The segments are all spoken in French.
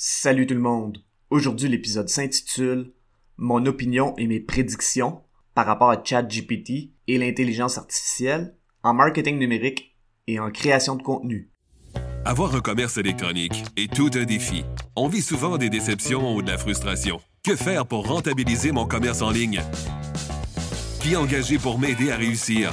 Salut tout le monde. Aujourd'hui, l'épisode s'intitule Mon opinion et mes prédictions par rapport à ChatGPT et l'intelligence artificielle en marketing numérique et en création de contenu. Avoir un commerce électronique est tout un défi. On vit souvent des déceptions ou de la frustration. Que faire pour rentabiliser mon commerce en ligne? Qui engager pour m'aider à réussir?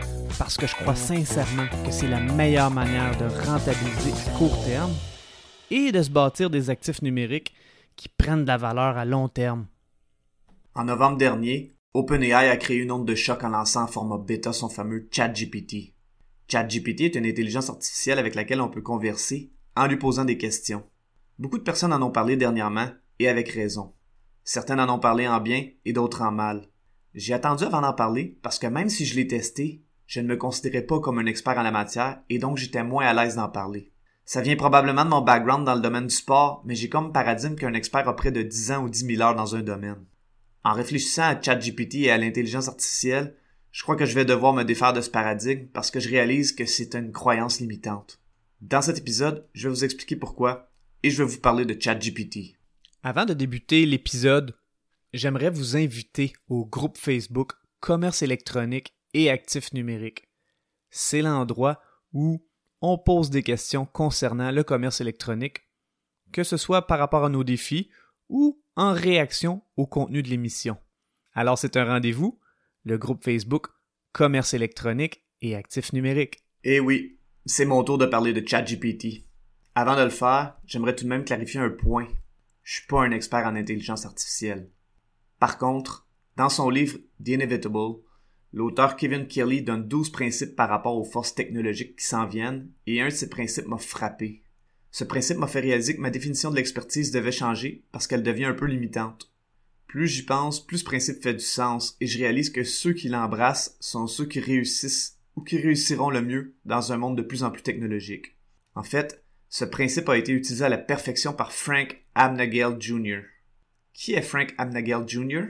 parce que je crois sincèrement que c'est la meilleure manière de rentabiliser à court terme et de se bâtir des actifs numériques qui prennent de la valeur à long terme. En novembre dernier, OpenAI a créé une onde de choc en lançant en format bêta son fameux ChatGPT. ChatGPT est une intelligence artificielle avec laquelle on peut converser en lui posant des questions. Beaucoup de personnes en ont parlé dernièrement et avec raison. Certaines en ont parlé en bien et d'autres en mal. J'ai attendu avant d'en parler parce que même si je l'ai testé, je ne me considérais pas comme un expert en la matière et donc j'étais moins à l'aise d'en parler. Ça vient probablement de mon background dans le domaine du sport, mais j'ai comme paradigme qu'un expert a près de 10 ans ou 10 000 heures dans un domaine. En réfléchissant à ChatGPT et à l'intelligence artificielle, je crois que je vais devoir me défaire de ce paradigme parce que je réalise que c'est une croyance limitante. Dans cet épisode, je vais vous expliquer pourquoi et je vais vous parler de ChatGPT. Avant de débuter l'épisode, j'aimerais vous inviter au groupe Facebook Commerce électronique et actifs numériques. C'est l'endroit où on pose des questions concernant le commerce électronique, que ce soit par rapport à nos défis ou en réaction au contenu de l'émission. Alors c'est un rendez-vous, le groupe Facebook Commerce électronique et actifs numériques. Eh oui, c'est mon tour de parler de ChatGPT. Avant de le faire, j'aimerais tout de même clarifier un point. Je suis pas un expert en intelligence artificielle. Par contre, dans son livre The Inevitable, L'auteur Kevin Kelly donne 12 principes par rapport aux forces technologiques qui s'en viennent, et un de ces principes m'a frappé. Ce principe m'a fait réaliser que ma définition de l'expertise devait changer parce qu'elle devient un peu limitante. Plus j'y pense, plus ce principe fait du sens, et je réalise que ceux qui l'embrassent sont ceux qui réussissent ou qui réussiront le mieux dans un monde de plus en plus technologique. En fait, ce principe a été utilisé à la perfection par Frank Abnagel Jr. Qui est Frank Abnagel Jr.?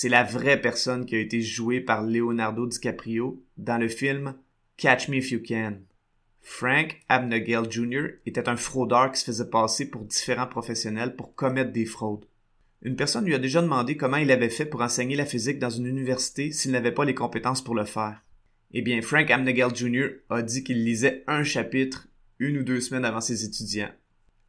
C'est la vraie personne qui a été jouée par Leonardo DiCaprio dans le film Catch Me If You Can. Frank Abnegale Jr. était un fraudeur qui se faisait passer pour différents professionnels pour commettre des fraudes. Une personne lui a déjà demandé comment il avait fait pour enseigner la physique dans une université s'il n'avait pas les compétences pour le faire. Eh bien, Frank Abnegale Jr. a dit qu'il lisait un chapitre une ou deux semaines avant ses étudiants.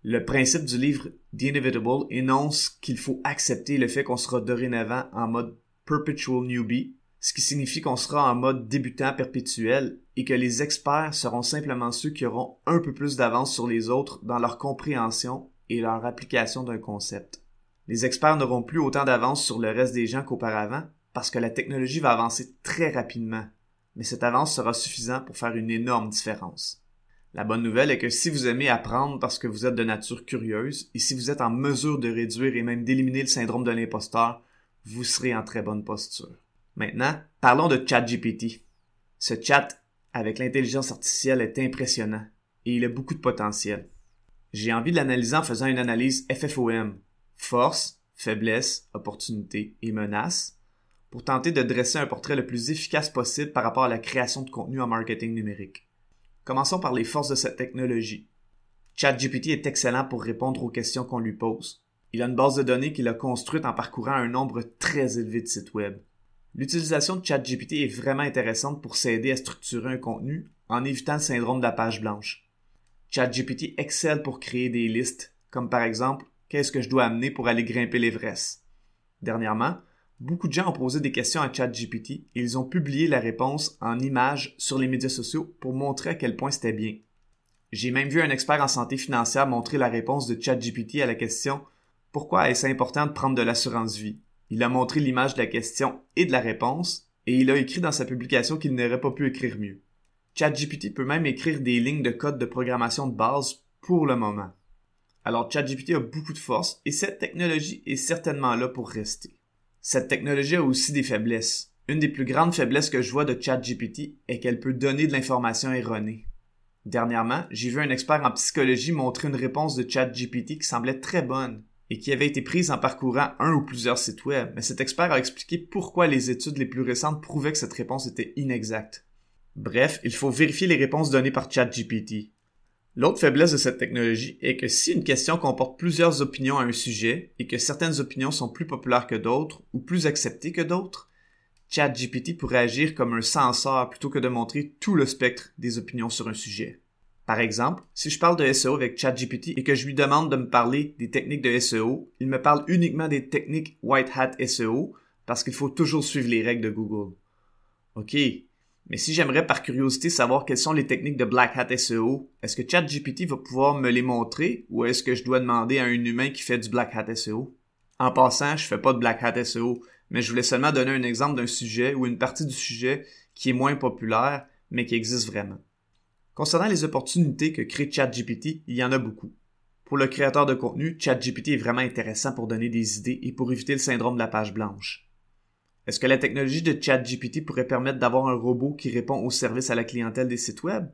Le principe du livre The Inevitable énonce qu'il faut accepter le fait qu'on sera dorénavant en mode perpetual newbie, ce qui signifie qu'on sera en mode débutant perpétuel et que les experts seront simplement ceux qui auront un peu plus d'avance sur les autres dans leur compréhension et leur application d'un concept. Les experts n'auront plus autant d'avance sur le reste des gens qu'auparavant parce que la technologie va avancer très rapidement, mais cette avance sera suffisante pour faire une énorme différence. La bonne nouvelle est que si vous aimez apprendre parce que vous êtes de nature curieuse et si vous êtes en mesure de réduire et même d'éliminer le syndrome de l'imposteur, vous serez en très bonne posture. Maintenant, parlons de ChatGPT. Ce chat avec l'intelligence artificielle est impressionnant et il a beaucoup de potentiel. J'ai envie de l'analyser en faisant une analyse FFOM, force, faiblesse, opportunité et menace, pour tenter de dresser un portrait le plus efficace possible par rapport à la création de contenu en marketing numérique. Commençons par les forces de cette technologie. ChatGPT est excellent pour répondre aux questions qu'on lui pose. Il a une base de données qu'il a construite en parcourant un nombre très élevé de sites web. L'utilisation de ChatGPT est vraiment intéressante pour s'aider à structurer un contenu en évitant le syndrome de la page blanche. ChatGPT excelle pour créer des listes, comme par exemple Qu'est-ce que je dois amener pour aller grimper l'Everest? Dernièrement, Beaucoup de gens ont posé des questions à ChatGPT et ils ont publié la réponse en images sur les médias sociaux pour montrer à quel point c'était bien. J'ai même vu un expert en santé financière montrer la réponse de ChatGPT à la question Pourquoi est-ce important de prendre de l'assurance vie Il a montré l'image de la question et de la réponse et il a écrit dans sa publication qu'il n'aurait pas pu écrire mieux. ChatGPT peut même écrire des lignes de code de programmation de base pour le moment. Alors ChatGPT a beaucoup de force et cette technologie est certainement là pour rester. Cette technologie a aussi des faiblesses. Une des plus grandes faiblesses que je vois de ChatGPT est qu'elle peut donner de l'information erronée. Dernièrement, j'ai vu un expert en psychologie montrer une réponse de ChatGPT qui semblait très bonne et qui avait été prise en parcourant un ou plusieurs sites web, mais cet expert a expliqué pourquoi les études les plus récentes prouvaient que cette réponse était inexacte. Bref, il faut vérifier les réponses données par ChatGPT. L'autre faiblesse de cette technologie est que si une question comporte plusieurs opinions à un sujet et que certaines opinions sont plus populaires que d'autres ou plus acceptées que d'autres, ChatGPT pourrait agir comme un censeur plutôt que de montrer tout le spectre des opinions sur un sujet. Par exemple, si je parle de SEO avec ChatGPT et que je lui demande de me parler des techniques de SEO, il me parle uniquement des techniques White Hat SEO parce qu'il faut toujours suivre les règles de Google. OK, mais si j'aimerais par curiosité savoir quelles sont les techniques de Black Hat SEO, est-ce que ChatGPT va pouvoir me les montrer ou est-ce que je dois demander à un humain qui fait du Black Hat SEO? En passant, je fais pas de Black Hat SEO, mais je voulais seulement donner un exemple d'un sujet ou une partie du sujet qui est moins populaire, mais qui existe vraiment. Concernant les opportunités que crée ChatGPT, il y en a beaucoup. Pour le créateur de contenu, ChatGPT est vraiment intéressant pour donner des idées et pour éviter le syndrome de la page blanche. Est-ce que la technologie de ChatGPT pourrait permettre d'avoir un robot qui répond aux services à la clientèle des sites web?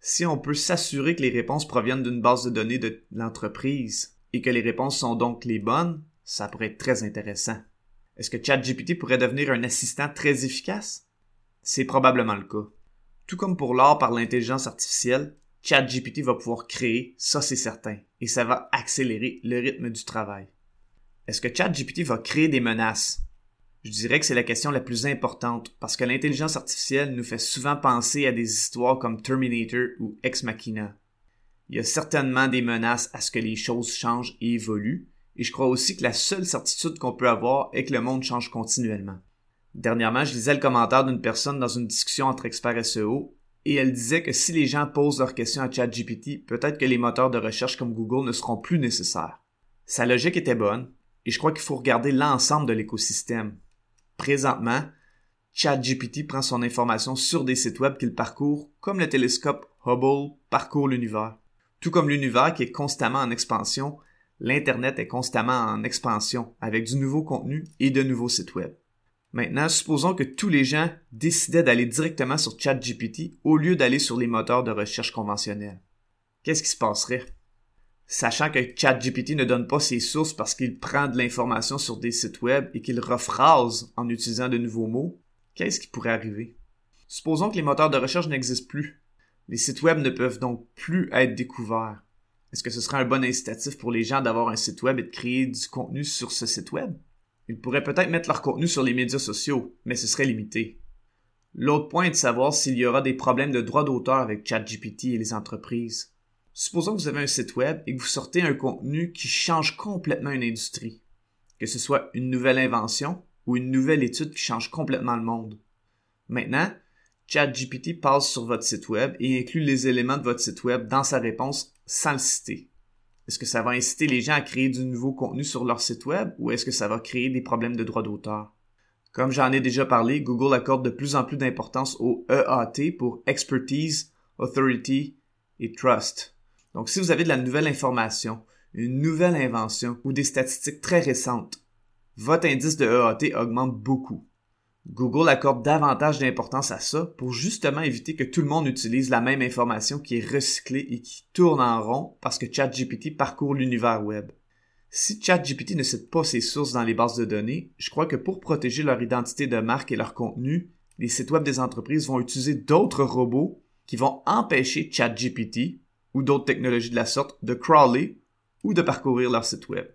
Si on peut s'assurer que les réponses proviennent d'une base de données de l'entreprise et que les réponses sont donc les bonnes, ça pourrait être très intéressant. Est-ce que ChatGPT pourrait devenir un assistant très efficace? C'est probablement le cas. Tout comme pour l'art par l'intelligence artificielle, ChatGPT va pouvoir créer, ça c'est certain, et ça va accélérer le rythme du travail. Est-ce que ChatGPT va créer des menaces? Je dirais que c'est la question la plus importante parce que l'intelligence artificielle nous fait souvent penser à des histoires comme Terminator ou Ex Machina. Il y a certainement des menaces à ce que les choses changent et évoluent, et je crois aussi que la seule certitude qu'on peut avoir est que le monde change continuellement. Dernièrement, je lisais le commentaire d'une personne dans une discussion entre experts SEO, et elle disait que si les gens posent leurs questions à ChatGPT, peut-être que les moteurs de recherche comme Google ne seront plus nécessaires. Sa logique était bonne, et je crois qu'il faut regarder l'ensemble de l'écosystème. Présentement, ChatGPT prend son information sur des sites web qu'il parcourt comme le télescope Hubble parcourt l'univers. Tout comme l'univers qui est constamment en expansion, l'Internet est constamment en expansion avec du nouveau contenu et de nouveaux sites web. Maintenant, supposons que tous les gens décidaient d'aller directement sur ChatGPT au lieu d'aller sur les moteurs de recherche conventionnels. Qu'est-ce qui se passerait? Sachant que ChatGPT ne donne pas ses sources parce qu'il prend de l'information sur des sites web et qu'il rephrase en utilisant de nouveaux mots, qu'est-ce qui pourrait arriver? Supposons que les moteurs de recherche n'existent plus. Les sites web ne peuvent donc plus être découverts. Est-ce que ce serait un bon incitatif pour les gens d'avoir un site web et de créer du contenu sur ce site web? Ils pourraient peut-être mettre leur contenu sur les médias sociaux, mais ce serait limité. L'autre point est de savoir s'il y aura des problèmes de droit d'auteur avec ChatGPT et les entreprises. Supposons que vous avez un site web et que vous sortez un contenu qui change complètement une industrie, que ce soit une nouvelle invention ou une nouvelle étude qui change complètement le monde. Maintenant, ChatGPT passe sur votre site web et inclut les éléments de votre site web dans sa réponse sans le citer. Est-ce que ça va inciter les gens à créer du nouveau contenu sur leur site web ou est-ce que ça va créer des problèmes de droit d'auteur? Comme j'en ai déjà parlé, Google accorde de plus en plus d'importance au EAT pour Expertise, Authority et Trust. Donc, si vous avez de la nouvelle information, une nouvelle invention ou des statistiques très récentes, votre indice de EAT augmente beaucoup. Google accorde davantage d'importance à ça pour justement éviter que tout le monde utilise la même information qui est recyclée et qui tourne en rond parce que ChatGPT parcourt l'univers web. Si ChatGPT ne cite pas ses sources dans les bases de données, je crois que pour protéger leur identité de marque et leur contenu, les sites web des entreprises vont utiliser d'autres robots qui vont empêcher ChatGPT ou d'autres technologies de la sorte de crawler ou de parcourir leur site web.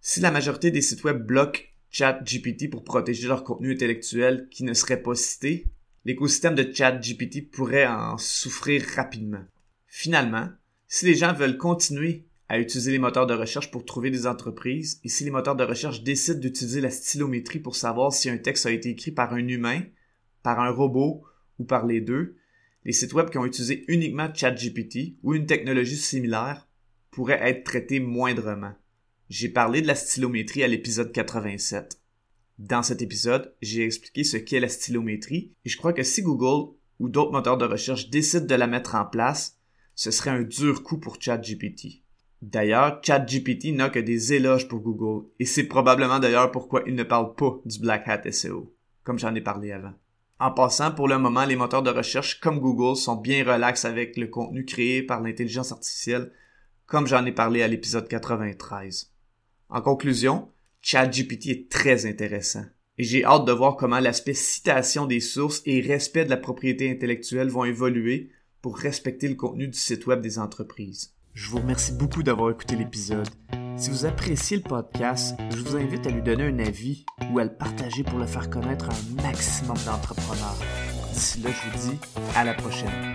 Si la majorité des sites web bloquent ChatGPT pour protéger leur contenu intellectuel qui ne serait pas cité, l'écosystème de ChatGPT pourrait en souffrir rapidement. Finalement, si les gens veulent continuer à utiliser les moteurs de recherche pour trouver des entreprises et si les moteurs de recherche décident d'utiliser la stylométrie pour savoir si un texte a été écrit par un humain, par un robot ou par les deux, les sites web qui ont utilisé uniquement ChatGPT ou une technologie similaire pourraient être traités moindrement. J'ai parlé de la stylométrie à l'épisode 87. Dans cet épisode, j'ai expliqué ce qu'est la stylométrie et je crois que si Google ou d'autres moteurs de recherche décident de la mettre en place, ce serait un dur coup pour ChatGPT. D'ailleurs, ChatGPT n'a que des éloges pour Google, et c'est probablement d'ailleurs pourquoi il ne parle pas du Black Hat SEO, comme j'en ai parlé avant. En passant, pour le moment, les moteurs de recherche comme Google sont bien relax avec le contenu créé par l'intelligence artificielle, comme j'en ai parlé à l'épisode 93. En conclusion, ChatGPT est très intéressant, et j'ai hâte de voir comment l'aspect citation des sources et respect de la propriété intellectuelle vont évoluer pour respecter le contenu du site web des entreprises. Je vous remercie beaucoup d'avoir écouté l'épisode. Si vous appréciez le podcast, je vous invite à lui donner un avis ou à le partager pour le faire connaître à un maximum d'entrepreneurs. D'ici là, je vous dis à la prochaine.